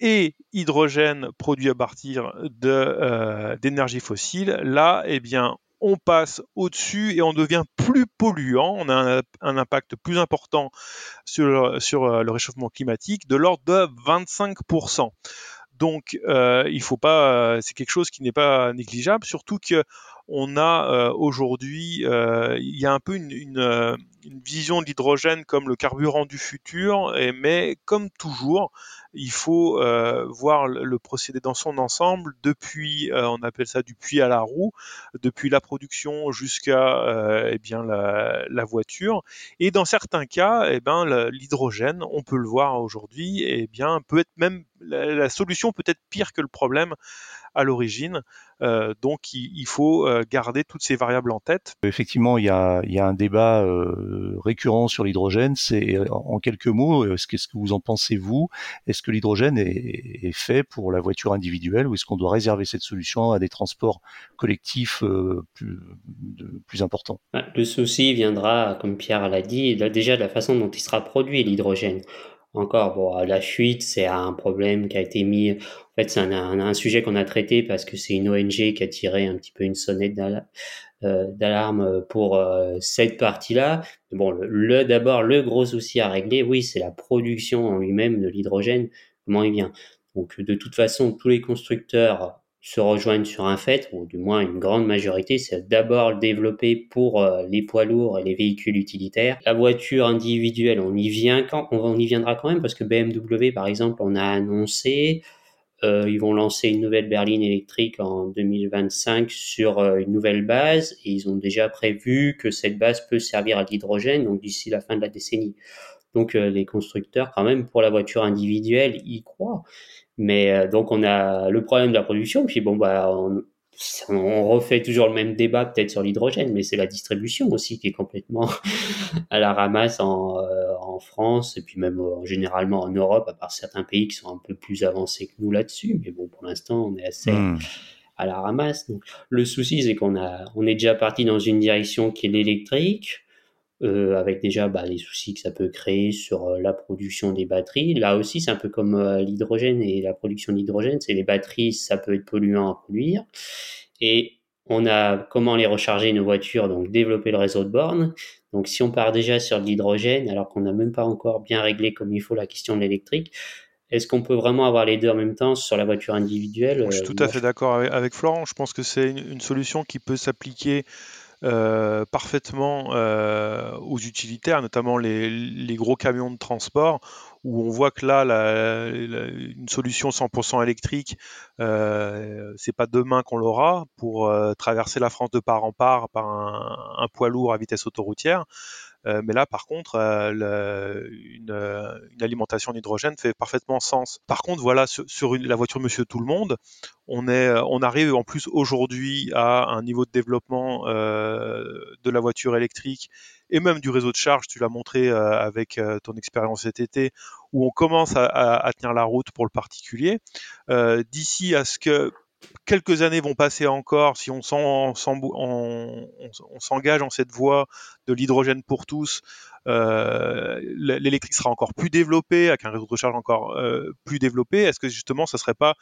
et hydrogène produit à partir d'énergie fossile, là, eh bien, on passe au-dessus et on devient plus polluant, on a un, impact plus important sur, euh, le réchauffement climatique de l'ordre de 25%. Donc, euh, il faut pas, euh, c'est quelque chose qui n'est pas négligeable, surtout que on a aujourd'hui, il y a un peu une, une, vision de l'hydrogène comme le carburant du futur, et, mais comme toujours, il faut euh, voir le procédé dans son ensemble, depuis, euh, on appelle ça du puits à la roue, depuis la production jusqu'à euh, eh bien la, voiture. Et dans certains cas, eh ben, l'hydrogène, on peut le voir aujourd'hui, eh bien, peut être même la solution peut être pire que le problème à l'origine. Euh, donc il, faut euh, garder toutes ces variables en tête. Effectivement, il y a, un débat euh, récurrent sur l'hydrogène. C'est en quelques mots, qu'est-ce que vous en pensez vous? Est-ce que l'hydrogène est, fait pour la voiture individuelle ou est-ce qu'on doit réserver cette solution à des transports collectifs plus, plus importants? Bah, Le souci viendra, comme Pierre l'a dit, déjà de la façon dont il sera produit l'hydrogène encore, bon, la fuite, c'est un problème qui a été mis. En fait, c'est un, sujet qu'on a traité parce que c'est une ONG qui a tiré un petit peu une sonnette d'alarme euh, pour euh, cette partie-là. Bon, le, d'abord, le gros souci à régler, oui, c'est la production en lui-même de l'hydrogène. Comment il vient? Donc, de toute façon, tous les constructeurs se rejoignent sur un fait, ou du moins une grande majorité, c'est d'abord développer pour euh, les poids lourds et les véhicules utilitaires. La voiture individuelle, on y vient quand, on y viendra quand même parce que BMW, par exemple, on a annoncé, euh, ils vont lancer une nouvelle berline électrique en 2025 sur euh, une nouvelle base et ils ont déjà prévu que cette base peut servir à l'hydrogène, donc d'ici la fin de la décennie. Donc les constructeurs, quand même, pour la voiture individuelle, y croient. Mais euh, donc on a le problème de la production, puis bon bah on, on refait toujours le même débat peut-être sur l'hydrogène, mais c'est la distribution aussi qui est complètement *laughs* à la ramasse en, euh, en France et puis même euh, généralement en Europe, à part certains pays qui sont un peu plus avancés que nous là-dessus. Mais bon, pour l'instant, on est assez hmm. à la ramasse. Donc, le souci, c'est qu'on a, on est déjà parti dans une direction qui est l'électrique. Euh, avec déjà bah, les soucis que ça peut créer sur euh, la production des batteries. Là aussi, c'est un peu comme euh, l'hydrogène et la production d'hydrogène, c'est les batteries, ça peut être polluant à produire. Et on a comment les recharger nos voitures, donc développer le réseau de bornes. Donc si on part déjà sur de l'hydrogène, alors qu'on n'a même pas encore bien réglé comme il faut la question de l'électrique, est-ce qu'on peut vraiment avoir les deux en même temps sur la voiture individuelle Je suis tout à fait d'accord avec, Florent. Je pense que c'est une, solution qui peut s'appliquer euh, parfaitement euh, aux utilitaires, notamment les, gros camions de transport, où on voit que là, une solution 100% électrique, euh, c'est pas demain qu'on l'aura pour euh, traverser la France de part en part par un poids lourd à vitesse autoroutière. Euh, mais là, par contre, euh, euh, une, alimentation d'hydrogène fait parfaitement sens. Par contre, voilà, sur, la voiture Monsieur Tout le Monde, on arrive en plus aujourd'hui à un niveau de développement de la voiture électrique et même du réseau de charge, tu l'as montré avec ton expérience cet été, où on commence à, tenir la route pour le particulier. D'ici à ce que quelques années vont passer encore si on s'engage en cette voie de l'hydrogène pour tous. Euh, l'électrique sera encore plus développé, avec un réseau de recharge encore euh, plus développé. Est-ce que justement, ça serait pas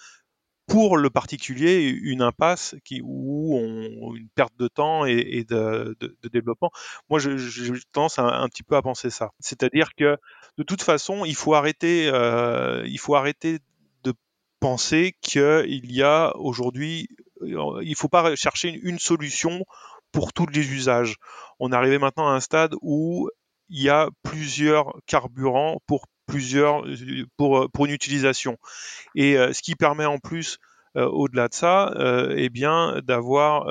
pour le particulier une impasse qui, ou une perte de temps et, de, développement? Moi, j'ai tendance un, petit peu à penser ça. C'est-à-dire que de toute façon, il faut arrêter, euh, il faut arrêter penser qu'il y a aujourd'hui, euh, il ne faut pas chercher une, solution pour tous les usages. On est arrivé maintenant à un stade où il y a plusieurs carburants pour plusieurs pour, une utilisation. Et euh, ce qui permet en plus euh, au-delà de ça, eh bien d'avoir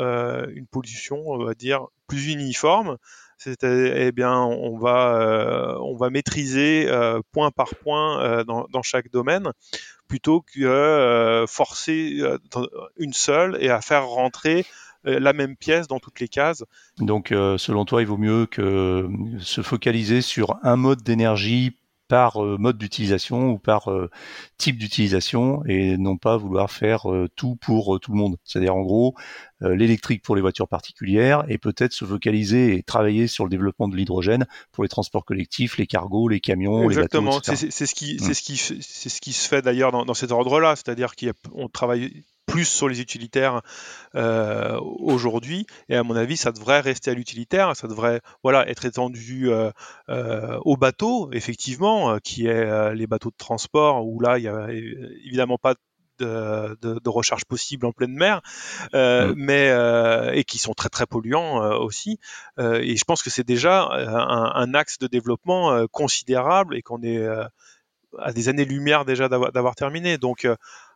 une pollution, on va dire, plus uniforme. C'est, eh bien, on va, on va maîtriser point par point dans, chaque domaine plutôt que euh, forcer euh, une seule et à faire rentrer euh, la même pièce dans toutes les cases. Donc, selon toi, il vaut mieux que se focaliser sur un mode d'énergie par mode d'utilisation ou par type d'utilisation et non pas vouloir faire tout pour tout le monde. C'est-à-dire en gros l'électrique pour les voitures particulières et peut-être se focaliser et travailler sur le développement de l'hydrogène pour les transports collectifs, les cargos, les camions, Exactement. les bateaux. C'est ce qui, c'est ce qui, c'est ce qui se fait d'ailleurs dans, dans cet ordre-là, c'est-à-dire qu'on travaille plus sur les utilitaires euh, aujourd'hui. Et à mon avis, ça devrait rester à l'utilitaire, ça devrait voilà être étendu euh, euh, aux bateaux, effectivement, qui est les bateaux de transport où là il y a évidemment pas de, de, recharge possible en pleine mer, mmh. mais et qui sont très très polluants aussi. et je pense que c'est déjà un, un, axe de développement considérable et qu'on est à des années-lumière déjà d'avoir terminé. Donc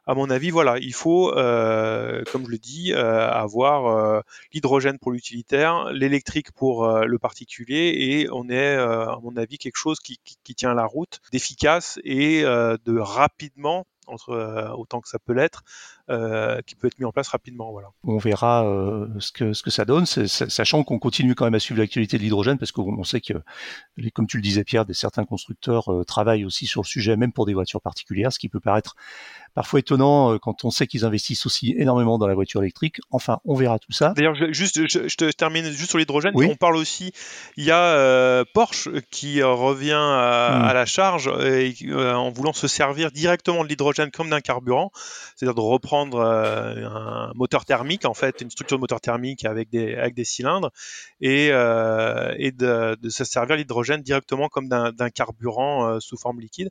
à mon avis, voilà, il faut, euh, comme je le dis, euh, avoir euh, l'hydrogène pour l'utilitaire, l'électrique pour le particulier, et on est, à mon avis, quelque chose qui, qui tient la route, d'efficace et de rapidement entre, autant que ça peut l'être, euh, qui peut être mis en place rapidement. Voilà. On verra euh, ce, que, ce que ça donne, sachant qu'on continue quand même à suivre l'actualité de l'hydrogène, parce qu'on sait que, comme tu le disais Pierre, des, certains constructeurs euh, travaillent aussi sur le sujet, même pour des voitures particulières, ce qui peut paraître parfois étonnant quand on sait qu'ils investissent aussi énormément dans la voiture électrique. Enfin, on verra tout ça. D'ailleurs, juste, je, te termine juste sur l'hydrogène. On parle aussi, il y a Porsche qui revient à, hmm. la charge en voulant se servir directement de l'hydrogène comme d'un carburant, c'est-à-dire de reprendre euh, un moteur thermique, en fait, une structure de moteur thermique avec des, avec des cylindres, et, euh, et de, se servir l'hydrogène directement comme d'un carburant euh, sous forme liquide.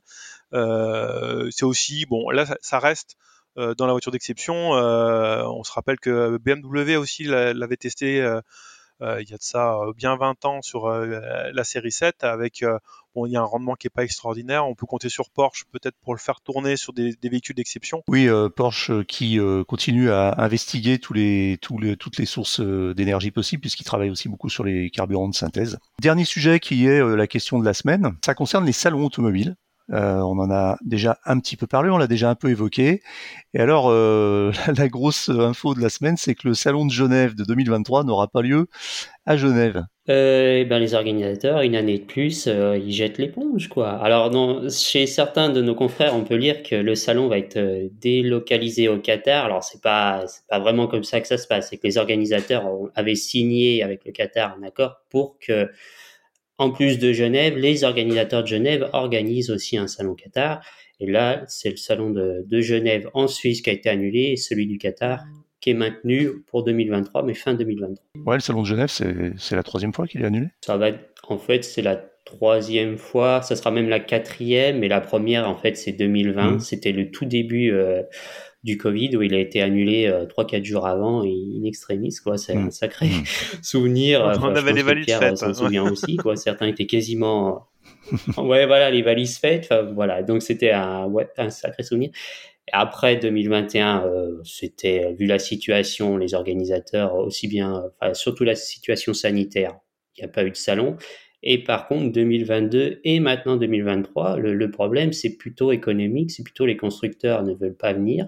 C'est aussi, bon, là, ça reste dans la voiture d'exception. on se rappelle que BMW aussi l'avait testé euh, il y a de ça euh, bien 20 ans sur euh, la série 7 avec bon, il y a un rendement qui est pas extraordinaire. On peut compter sur Porsche peut-être pour le faire tourner sur des, véhicules d'exception. Oui, Porsche qui continue à investiguer tous les, toutes les sources d'énergie possibles puisqu'il travaille aussi beaucoup sur les carburants de synthèse. Dernier sujet qui est la question de la semaine, ça concerne les salons automobiles. Euh, on en a déjà un petit peu parlé, on l'a déjà un peu évoqué. Et alors, euh, *laughs* la grosse info de la semaine, c'est que le salon de Genève de 2023 n'aura pas lieu à Genève. Euh, et ben les organisateurs, une année de plus, ils jettent l'éponge, quoi. Alors, chez certains de nos confrères, on peut lire que le salon va être délocalisé au Qatar. Alors, c'est pas, pas vraiment comme ça que ça se passe. C'est que les organisateurs avaient signé avec le Qatar un accord pour que en plus de Genève, les organisateurs de Genève organisent aussi un salon Qatar. Et là, c'est le salon de, Genève en Suisse qui a été annulé et celui du Qatar qui est maintenu pour 2023, mais fin 2023. Ouais, le salon de Genève, c'est la troisième fois qu'il est annulé? Ça va en fait, c'est la troisième fois, ça sera même la quatrième, mais la première, en fait, c'est 2020. Mmh. C'était le tout début euh, du Covid où il a été annulé euh, trois 4 quatre jours avant in extremis quoi c'est un mmh. sacré mmh. *laughs* souvenir on avait les valises faites s'en hein. souvient aussi quoi certains étaient quasiment *laughs* ouais voilà les valises faites voilà donc c'était un ouais, un sacré souvenir après 2021 euh, c'était vu la situation les organisateurs aussi bien enfin, surtout la situation sanitaire il n'y a pas eu de salon et par contre, 2022 et maintenant 2023, le, le problème, c'est plutôt économique, c'est plutôt les constructeurs ne veulent pas venir.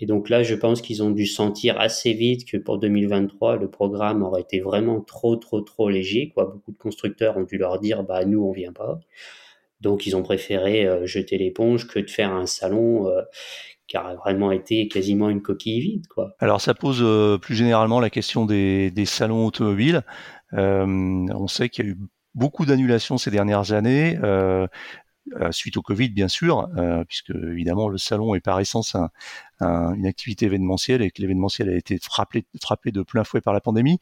Et donc là, je pense qu'ils ont dû sentir assez vite que pour 2023, le programme aurait été vraiment trop, trop, trop léger. Quoi. Beaucoup de constructeurs ont dû leur dire, bah nous, on vient pas. Donc ils ont préféré euh, jeter l'éponge que de faire un salon euh, qui a vraiment été quasiment une coquille vide. Alors ça pose euh, plus généralement la question des, des salons automobiles. on sait qu'il y a eu beaucoup d'annulations ces dernières années. Suite au Covid bien sûr, puisque évidemment le salon est par essence un, une activité événementielle et que l'événementiel a été frappé, frappé de plein fouet par la pandémie.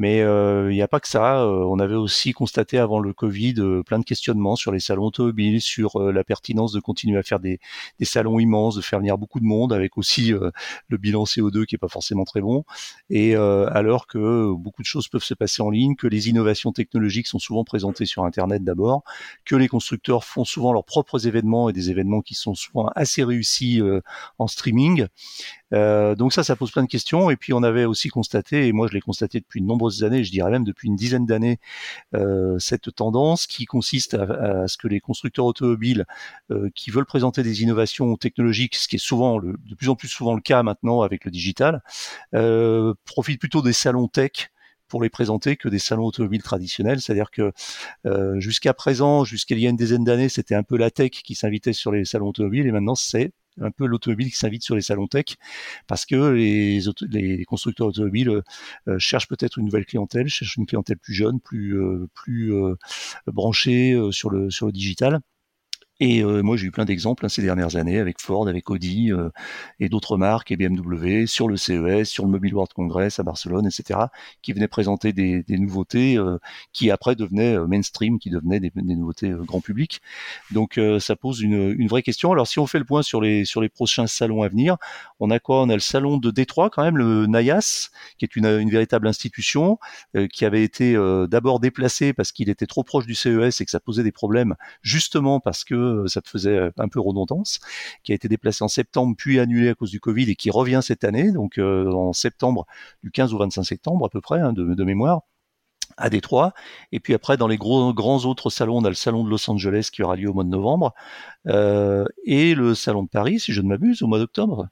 Mais euh, il n'y a pas que ça. Euh, on avait aussi constaté avant le Covid euh, plein de questionnements sur les salons automobiles, sur la pertinence de continuer à faire des, des, salons immenses, de faire venir beaucoup de monde, avec aussi le bilan CO2 qui est pas forcément très bon. Et alors que beaucoup de choses peuvent se passer en ligne, que les innovations technologiques sont souvent présentées sur Internet d'abord, que les constructeurs font souvent leurs propres événements et des événements qui sont souvent assez réussis en streaming euh, donc ça, ça pose plein de questions. Et puis on avait aussi constaté, et moi je l'ai constaté depuis de nombreuses années, je dirais même depuis une dizaine d'années, euh, cette tendance qui consiste à, ce que les constructeurs automobiles euh, qui veulent présenter des innovations technologiques, ce qui est souvent le, de plus en plus souvent le cas maintenant avec le digital, profitent plutôt des salons tech pour les présenter que des salons automobiles traditionnels. C'est-à-dire que jusqu'à présent, jusqu'à il y a une dizaine d'années, c'était un peu la tech qui s'invitait sur les salons automobiles et maintenant c'est un peu l'automobile qui s'invite sur les salons tech parce que les, constructeurs automobiles euh, euh, cherchent peut-être une nouvelle clientèle, cherchent une clientèle plus jeune, plus euh, plus branchée sur le sur le digital. Et euh, moi, j'ai eu plein d'exemples hein, ces dernières années avec Ford, avec Audi euh, et d'autres marques et BMW sur le CES, sur le Mobile World Congress à Barcelone, etc., qui venaient présenter des, des nouveautés euh, qui après devenaient mainstream, qui devenaient des, des nouveautés grand public. Donc, ça pose une, une, vraie question. Alors, si on fait le point sur les sur les prochains salons à venir, on a quoi? On a le salon de Détroit quand même, le NAIAS, qui est une, une véritable institution qui avait été d'abord déplacé parce qu'il était trop proche du CES et que ça posait des problèmes, justement parce que euh, ça te faisait euh, un peu redondance, qui a été déplacé en septembre puis annulé à cause du Covid et qui revient cette année, donc euh, en septembre, du 15 au 25 septembre à peu près, hein, de, mémoire à Détroit. Et puis après, dans les gros, grands autres salons, on a le salon de Los Angeles qui aura lieu au mois de novembre et le salon de Paris, si je ne m'abuse, au mois d'octobre.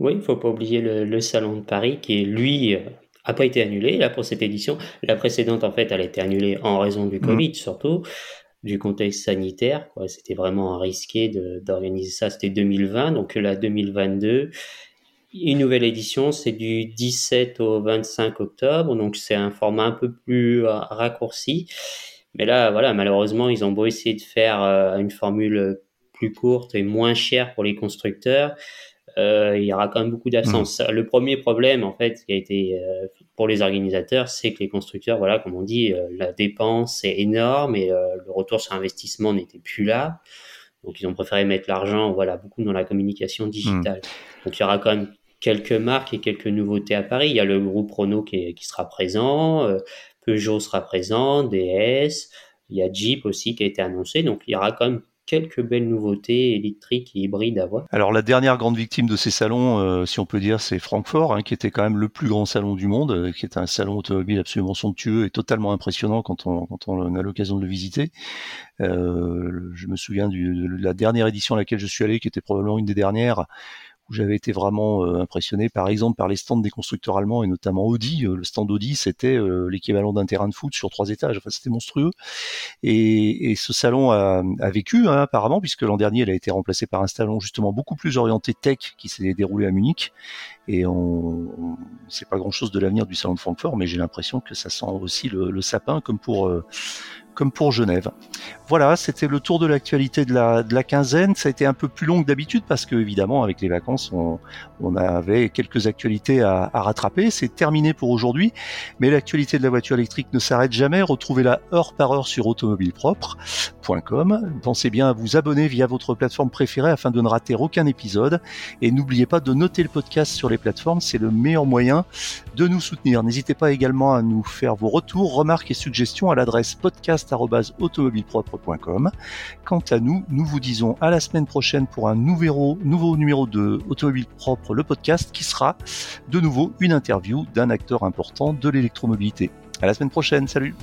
Oui, il ne faut pas oublier le, salon de Paris qui, lui, a pas été annulé là pour cette édition. La précédente, en fait, elle a été annulée en raison du mmh. Covid surtout du contexte sanitaire. C'était vraiment risqué d'organiser ça. C'était 2020, donc la 2022. Une nouvelle édition, c'est du 17 au 25 octobre, donc c'est un format un peu plus euh, raccourci. Mais là, voilà, malheureusement, ils ont beau essayer de faire euh, une formule plus courte et moins chère pour les constructeurs. Euh, il y aura quand même beaucoup d'absence. Mmh. Le premier problème, en fait, qui a été euh, pour les organisateurs, c'est que les constructeurs, voilà, comme on dit, euh, la dépense est énorme et le retour sur investissement n'était plus là. Donc ils ont préféré mettre l'argent, voilà, beaucoup dans la communication digitale. Hmm. Donc il y aura quand même quelques marques et quelques nouveautés à Paris. Il y a le groupe Renault qui, qui sera présent, Peugeot sera présent, DS, il y a Jeep aussi qui a été annoncé. Donc il y aura quand même quelques belles nouveautés électriques et hybrides à voir. Alors la dernière grande victime de ces salons, euh, si on peut dire, c'est Francfort, hein, qui était quand même le plus grand salon du monde, euh, qui est un salon automobile absolument somptueux et totalement impressionnant quand on, a l'occasion de le visiter. Euh, je me souviens de la dernière édition à laquelle je suis allé, qui était probablement une des dernières, où j'avais été vraiment euh, impressionné, par exemple, par les stands des constructeurs allemands et notamment Audi. Euh, le stand Audi, c'était euh, l'équivalent d'un terrain de foot sur trois étages. Enfin, c'était monstrueux. Et, ce salon a, a vécu hein, apparemment, puisque l'an dernier, il a été remplacé par un salon justement beaucoup plus orienté tech qui s'est déroulé à Munich. Et on, on sait pas grand-chose de l'avenir du salon de Francfort, mais j'ai l'impression que ça sent aussi le, le sapin, comme pour comme pour Genève. Voilà, c'était le tour de l'actualité de la, de la quinzaine. Ça a été un peu plus long que d'habitude parce que, évidemment, avec les vacances, on, on avait quelques actualités à, à rattraper. C'est terminé pour aujourd'hui, mais l'actualité de la voiture électrique ne s'arrête jamais. Retrouvez-la heure par heure sur automobilepropre.com. Pensez bien à vous abonner via votre plateforme préférée afin de ne rater aucun épisode. Et n'oubliez pas de noter le podcast sur les plateformes. C'est le meilleur moyen de nous soutenir. N'hésitez pas également à nous faire vos retours, remarques et suggestions à l'adresse podcast automobilepropre.com. Quant à nous, nous vous disons à la semaine prochaine pour un nouveau, nouveau numéro de Automobile Propre, le podcast, qui sera de nouveau une interview d'un acteur important de l'électromobilité. À la semaine prochaine, salut